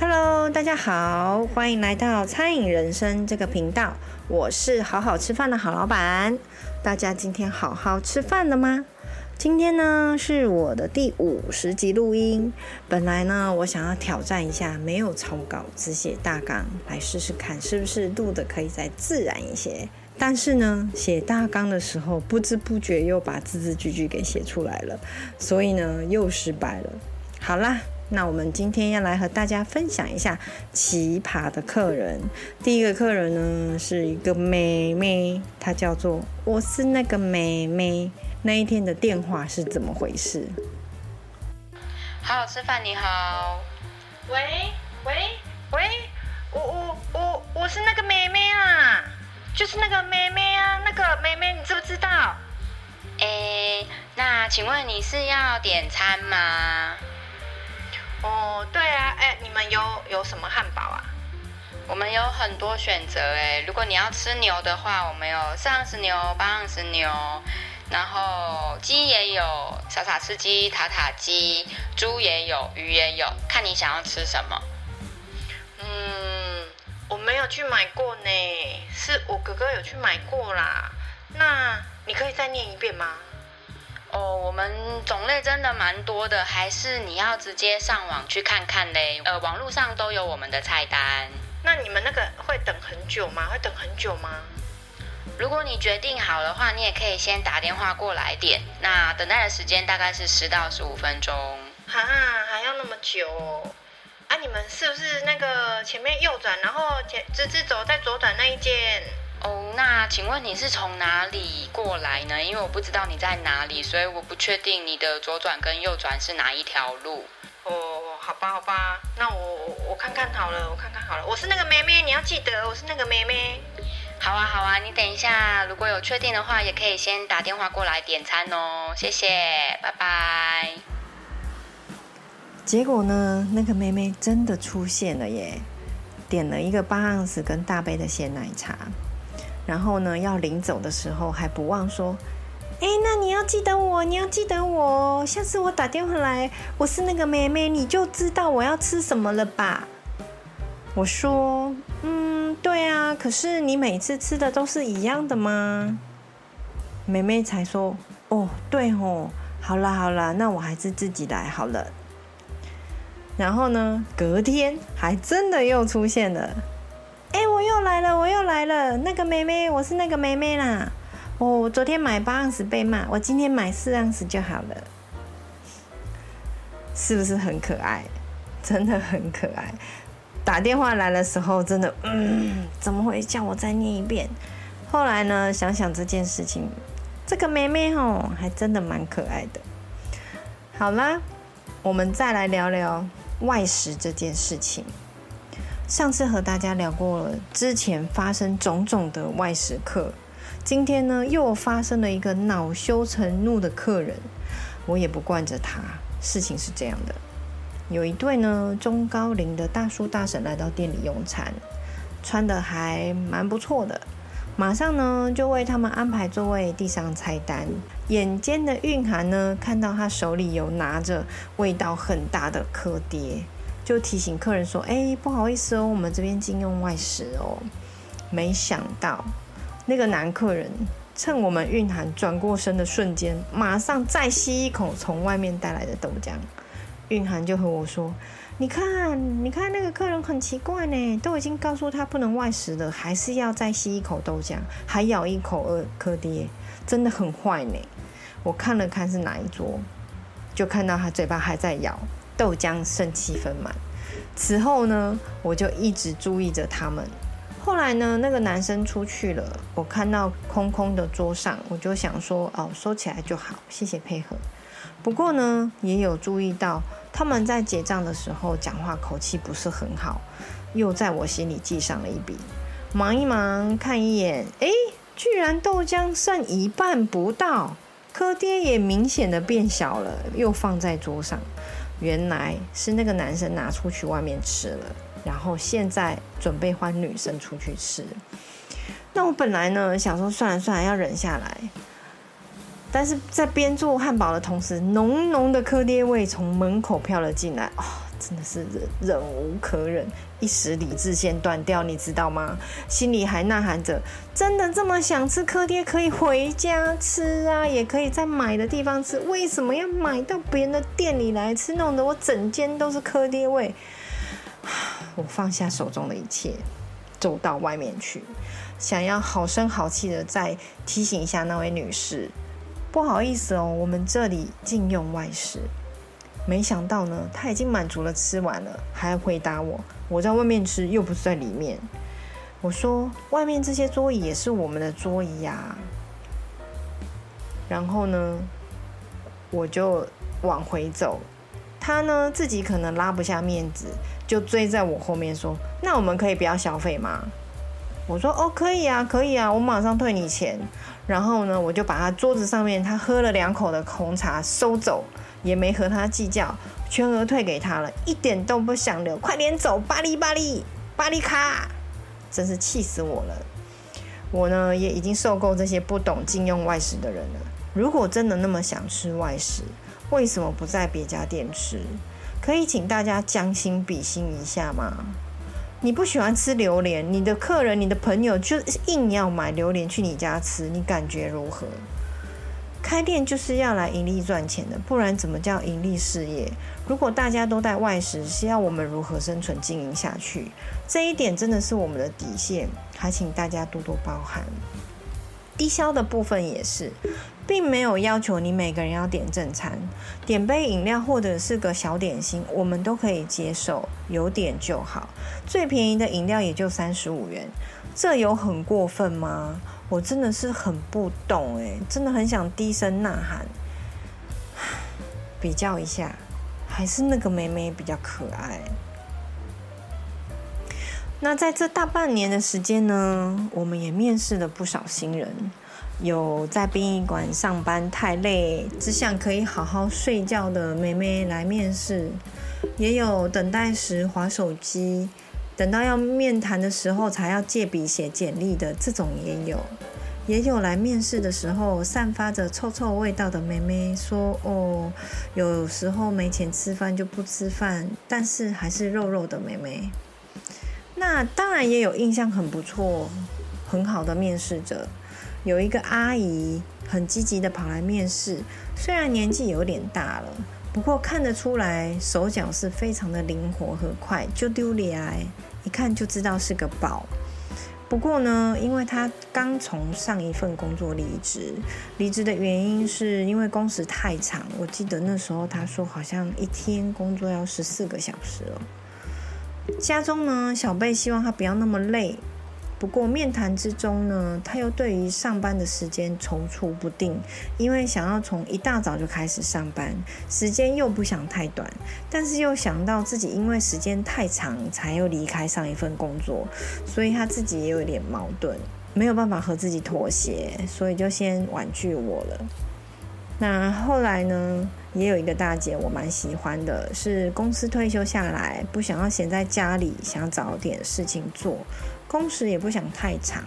Hello，大家好，欢迎来到餐饮人生这个频道。我是好好吃饭的好老板。大家今天好好吃饭了吗？今天呢是我的第五十集录音。本来呢，我想要挑战一下，没有草稿，只写大纲，来试试看是不是录的可以再自然一些。但是呢，写大纲的时候，不知不觉又把字字句句给写出来了，所以呢，又失败了。好啦。那我们今天要来和大家分享一下奇葩的客人。第一个客人呢是一个妹妹，她叫做我是那个妹妹。那一天的电话是怎么回事？好好吃饭，你好。喂喂喂，我我我我是那个妹妹啊，就是那个妹妹啊，那个妹妹你知不知道？诶，那请问你是要点餐吗？你们有有什么汉堡啊？我们有很多选择哎，如果你要吃牛的话，我们有四盎司牛、八盎司牛，然后鸡也有，傻傻吃鸡、塔塔鸡，猪也有，鱼也有，看你想要吃什么。嗯，我没有去买过呢，是我哥哥有去买过啦。那你可以再念一遍吗？哦，我们种类真的蛮多的，还是你要直接上网去看看嘞？呃，网络上都有我们的菜单。那你们那个会等很久吗？会等很久吗？如果你决定好的话，你也可以先打电话过来点。那等待的时间大概是十到十五分钟。哈，还要那么久哦？啊，你们是不是那个前面右转，然后前直直走，再左转那一间？哦，那请问你是从哪里过来呢？因为我不知道你在哪里，所以我不确定你的左转跟右转是哪一条路。哦，好吧，好吧，那我我看看好了，我看看好了。我是那个妹妹，你要记得我是那个妹妹。好啊，好啊，你等一下，如果有确定的话，也可以先打电话过来点餐哦。谢谢，拜拜。结果呢，那个妹妹真的出现了耶，点了一个八盎司跟大杯的鲜奶茶。然后呢，要临走的时候还不忘说：“哎，那你要记得我，你要记得我。下次我打电话来，我是那个妹妹，你就知道我要吃什么了吧？”我说：“嗯，对啊。可是你每次吃的都是一样的吗？”妹妹才说：“哦，对哦，好啦好啦，那我还是自己来好了。”然后呢，隔天还真的又出现了。我又来了，我又来了。那个妹妹，我是那个妹妹啦。哦，我昨天买八盎司被骂，我今天买四盎司就好了。是不是很可爱？真的很可爱。打电话来的时候，真的，嗯，怎么会叫我再念一遍？后来呢，想想这件事情，这个妹妹哦，还真的蛮可爱的。好啦，我们再来聊聊外食这件事情。上次和大家聊过了，之前发生种种的外食客，今天呢又发生了一个恼羞成怒的客人，我也不惯着他。事情是这样的，有一对呢中高龄的大叔大婶来到店里用餐，穿得还蛮不错的，马上呢就为他们安排座位，递上菜单。眼尖的蕴涵呢看到他手里有拿着味道很大的蚵爹。就提醒客人说：“哎，不好意思哦，我们这边禁用外食哦。”没想到那个男客人趁我们蕴涵转过身的瞬间，马上再吸一口从外面带来的豆浆。蕴涵就和我说：“你看，你看那个客人很奇怪呢，都已经告诉他不能外食了，还是要再吸一口豆浆，还咬一口蚵蚵爹，真的很坏呢。”我看了看是哪一桌，就看到他嘴巴还在咬。豆浆剩七分满，此后呢，我就一直注意着他们。后来呢，那个男生出去了，我看到空空的桌上，我就想说，哦，收起来就好，谢谢配合。不过呢，也有注意到他们在结账的时候讲话口气不是很好，又在我心里记上了一笔。忙一忙，看一眼，哎，居然豆浆剩一半不到，蚵爹也明显的变小了，又放在桌上。原来是那个男生拿出去外面吃了，然后现在准备换女生出去吃。那我本来呢想说算了算了，要忍下来。但是在边做汉堡的同时，浓浓的蚵爹味从门口飘了进来，哦，真的是忍忍无可忍，一时理智线断掉，你知道吗？心里还呐喊着：真的这么想吃柯爹，可以回家吃啊，也可以在买的地方吃，为什么要买到别人的店里来吃？弄得我整间都是柯爹味。我放下手中的一切，走到外面去，想要好声好气的再提醒一下那位女士：不好意思哦，我们这里禁用外食。没想到呢，他已经满足了吃完了，还回答我：“我在外面吃，又不是在里面。”我说：“外面这些桌椅也是我们的桌椅呀。”然后呢，我就往回走，他呢自己可能拉不下面子，就追在我后面说：“那我们可以不要消费吗？”我说：“哦，可以啊，可以啊，我马上退你钱。”然后呢，我就把他桌子上面他喝了两口的红茶收走。也没和他计较，全额退给他了，一点都不想留，快点走，巴黎巴黎巴黎卡，真是气死我了！我呢也已经受够这些不懂禁用外食的人了。如果真的那么想吃外食，为什么不在别家店吃？可以请大家将心比心一下吗？你不喜欢吃榴莲，你的客人、你的朋友就硬要买榴莲去你家吃，你感觉如何？开店就是要来盈利赚钱的，不然怎么叫盈利事业？如果大家都在外食，是要我们如何生存经营下去？这一点真的是我们的底线，还请大家多多包涵。低消的部分也是，并没有要求你每个人要点正餐，点杯饮料或者是个小点心，我们都可以接受，有点就好。最便宜的饮料也就三十五元，这有很过分吗？我真的是很不懂哎，真的很想低声呐喊，比较一下，还是那个妹妹比较可爱。那在这大半年的时间呢，我们也面试了不少新人，有在殡仪馆上班太累，只想可以好好睡觉的妹妹来面试，也有等待时划手机。等到要面谈的时候，才要借笔写简历的这种也有，也有来面试的时候散发着臭臭味道的妹妹说：“哦，有时候没钱吃饭就不吃饭，但是还是肉肉的妹妹。”那当然也有印象很不错、很好的面试者，有一个阿姨很积极的跑来面试，虽然年纪有点大了。不过看得出来，手脚是非常的灵活和快，就丢脸，一看就知道是个宝。不过呢，因为他刚从上一份工作离职，离职的原因是因为工时太长。我记得那时候他说好像一天工作要十四个小时哦。家中呢，小贝希望他不要那么累。不过面谈之中呢，他又对于上班的时间踌躇不定，因为想要从一大早就开始上班，时间又不想太短，但是又想到自己因为时间太长才又离开上一份工作，所以他自己也有点矛盾，没有办法和自己妥协，所以就先婉拒我了。那后来呢，也有一个大姐我蛮喜欢的，是公司退休下来，不想要闲在家里，想找点事情做。工时也不想太长，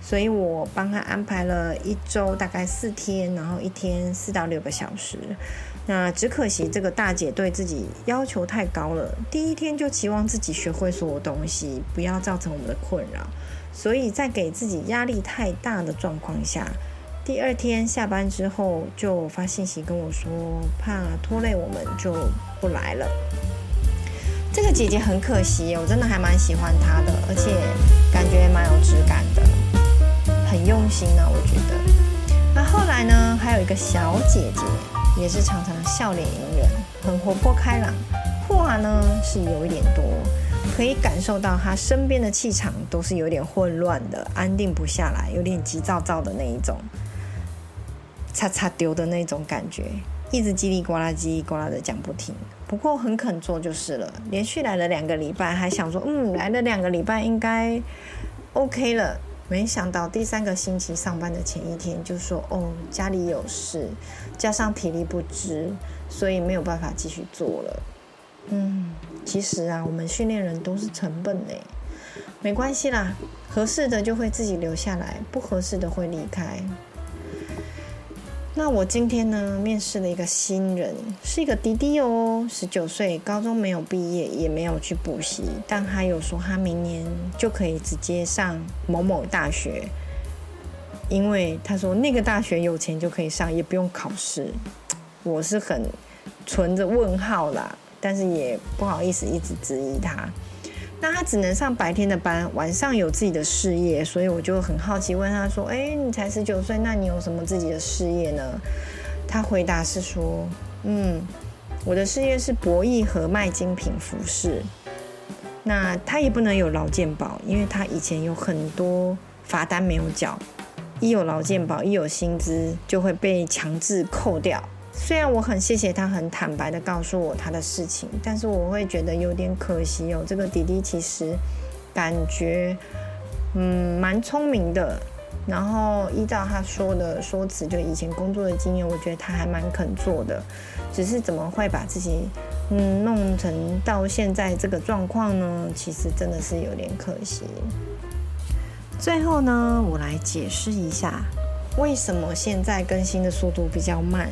所以我帮他安排了一周大概四天，然后一天四到六个小时。那只可惜这个大姐对自己要求太高了，第一天就期望自己学会所有东西，不要造成我们的困扰。所以在给自己压力太大的状况下，第二天下班之后就发信息跟我说，怕拖累我们就不来了。这个姐姐很可惜，我真的还蛮喜欢她的，而且感觉蛮有质感的，很用心呢、我觉得。那后来呢，还有一个小姐姐，也是常常笑脸迎人，很活泼开朗，话呢是有一点多，可以感受到她身边的气场都是有点混乱的，安定不下来，有点急躁躁的那一种，擦擦丢的那种感觉。一直叽里呱啦、叽里呱啦的讲不停，不过很肯做就是了。连续来了两个礼拜，还想说，嗯，来了两个礼拜应该 OK 了。没想到第三个星期上班的前一天就说，哦，家里有事，加上体力不支，所以没有办法继续做了。嗯，其实啊，我们训练人都是成本呢，没关系啦，合适的就会自己留下来，不合适的会离开。那我今天呢，面试了一个新人，是一个弟弟哦，十九岁，高中没有毕业，也没有去补习，但他有说他明年就可以直接上某某大学，因为他说那个大学有钱就可以上，也不用考试。我是很存着问号啦，但是也不好意思一直质疑他。那他只能上白天的班，晚上有自己的事业，所以我就很好奇问他说：“哎，你才十九岁，那你有什么自己的事业呢？”他回答是说：“嗯，我的事业是博弈和卖精品服饰。那他也不能有劳健保，因为他以前有很多罚单没有缴，一有劳健保，一有薪资就会被强制扣掉。”虽然我很谢谢他，很坦白的告诉我他的事情，但是我会觉得有点可惜哦。这个弟弟其实感觉嗯蛮聪明的，然后依照他说的说辞，就以前工作的经验，我觉得他还蛮肯做的。只是怎么会把自己嗯弄成到现在这个状况呢？其实真的是有点可惜。最后呢，我来解释一下为什么现在更新的速度比较慢。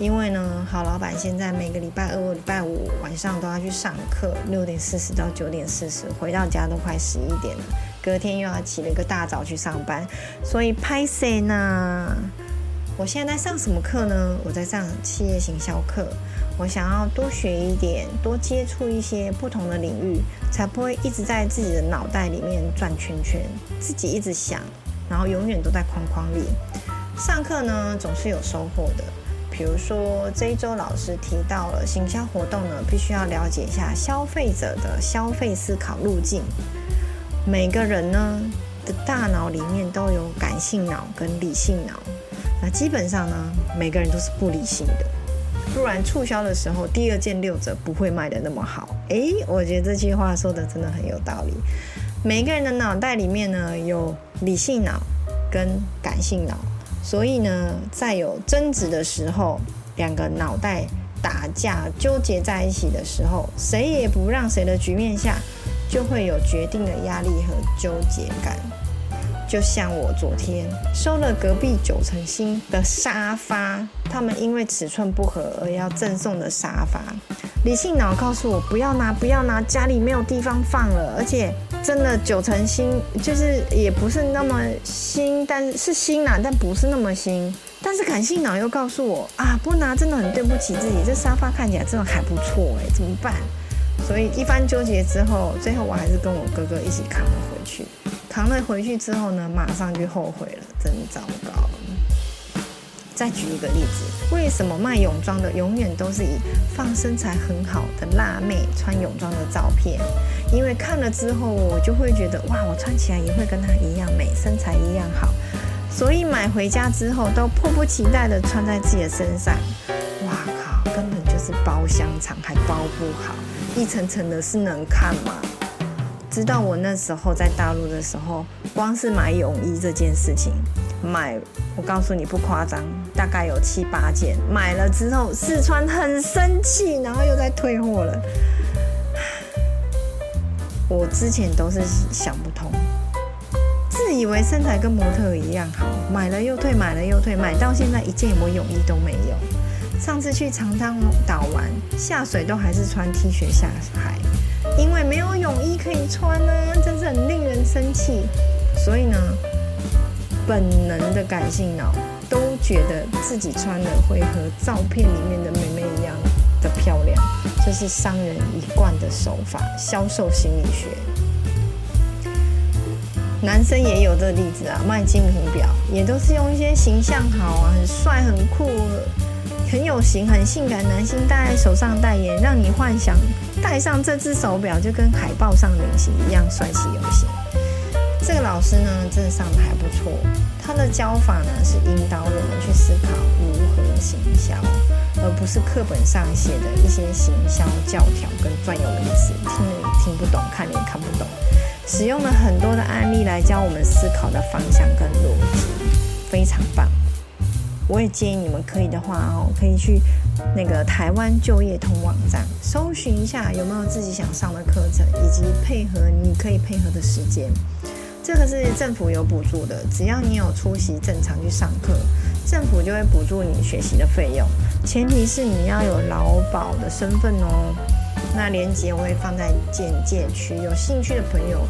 因为呢，郝老板现在每个礼拜二、礼拜五晚上都要去上课，六点四十到九点四十，回到家都快十一点了。隔天又要起了一个大早去上班，所以拍谁呢？我现在在上什么课呢？我在上企业行销课。我想要多学一点，多接触一些不同的领域，才不会一直在自己的脑袋里面转圈圈，自己一直想，然后永远都在框框里。上课呢，总是有收获的。比如说这一周老师提到了行销活动呢，必须要了解一下消费者的消费思考路径。每个人呢的大脑里面都有感性脑跟理性脑，那基本上呢，每个人都是不理性的，不然促销的时候第二件六折不会卖得那么好。诶，我觉得这句话说的真的很有道理。每个人的脑袋里面呢有理性脑跟感性脑。所以呢，在有争执的时候，两个脑袋打架纠结在一起的时候，谁也不让谁的局面下，就会有决定的压力和纠结感。就像我昨天收了隔壁九成新的沙发，他们因为尺寸不合而要赠送的沙发，理性脑告诉我不要拿，不要拿，家里没有地方放了，而且。真的九成新，就是也不是那么新，但是是新啦，但不是那么新。但是感性脑又告诉我啊，不拿真的很对不起自己，这沙发看起来真的还不错哎，怎么办？所以一番纠结之后，最后我还是跟我哥哥一起扛了回去。扛了回去之后呢，马上就后悔了，真糟糕。再举一个例子，为什么卖泳装的永远都是以放身材很好的辣妹穿泳装的照片？因为看了之后，我就会觉得哇，我穿起来也会跟她一样美，身材一样好，所以买回家之后都迫不及待地穿在自己的身上。哇靠，根本就是包香肠还包不好，一层层的是能看吗？知道我那时候在大陆的时候，光是买泳衣这件事情。买，我告诉你不夸张，大概有七八件。买了之后试穿很生气，然后又再退货了。我之前都是想不通，自以为身材跟模特一样好，买了又退，买了又退，买到现在一件我泳衣都没有。上次去长滩岛玩，下水都还是穿 T 恤下海，因为没有泳衣可以穿呢、真是很令人生气。所以呢。本能的感性脑都觉得自己穿的会和照片里面的妹妹一样的漂亮，这是商人一贯的手法，销售心理学。男生也有这个例子啊，卖精品表也都是用一些形象好啊、很帅、很酷、很有型、很性感男性戴在手上代言，让你幻想戴上这只手表就跟海报上的明星一样帅气有型。这个老师呢，真的上的还不错。他的教法呢，是引导我们去思考如何行销，而不是课本上写的一些行销教条跟专有名词，听了也听不懂，看了也看不懂。使用了很多的案例来教我们思考的方向跟逻辑，非常棒。我也建议你们可以的话哦，可以去那个台湾就业通网站搜寻一下有没有自己想上的课程，以及配合你可以配合的时间。这个是政府有补助的，只要你有出席正常去上课，政府就会补助你学习的费用，前提是你要有劳保的身份哦。那连接我会放在简介区，有兴趣的朋友，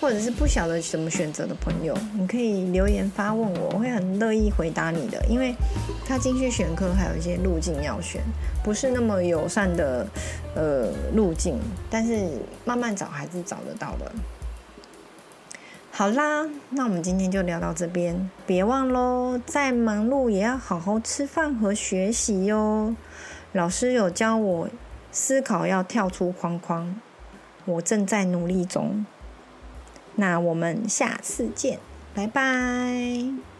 或者是不晓得怎么选择的朋友，你可以留言发问我，我会很乐意回答你的。因为他进去选课还有一些路径要选，不是那么友善的呃路径，但是慢慢找还是找得到的。好啦，那我们今天就聊到这边。别忘喽，再忙碌也要好好吃饭和学习哟。老师有教我思考要跳出框框，我正在努力中。那我们下次见，拜拜。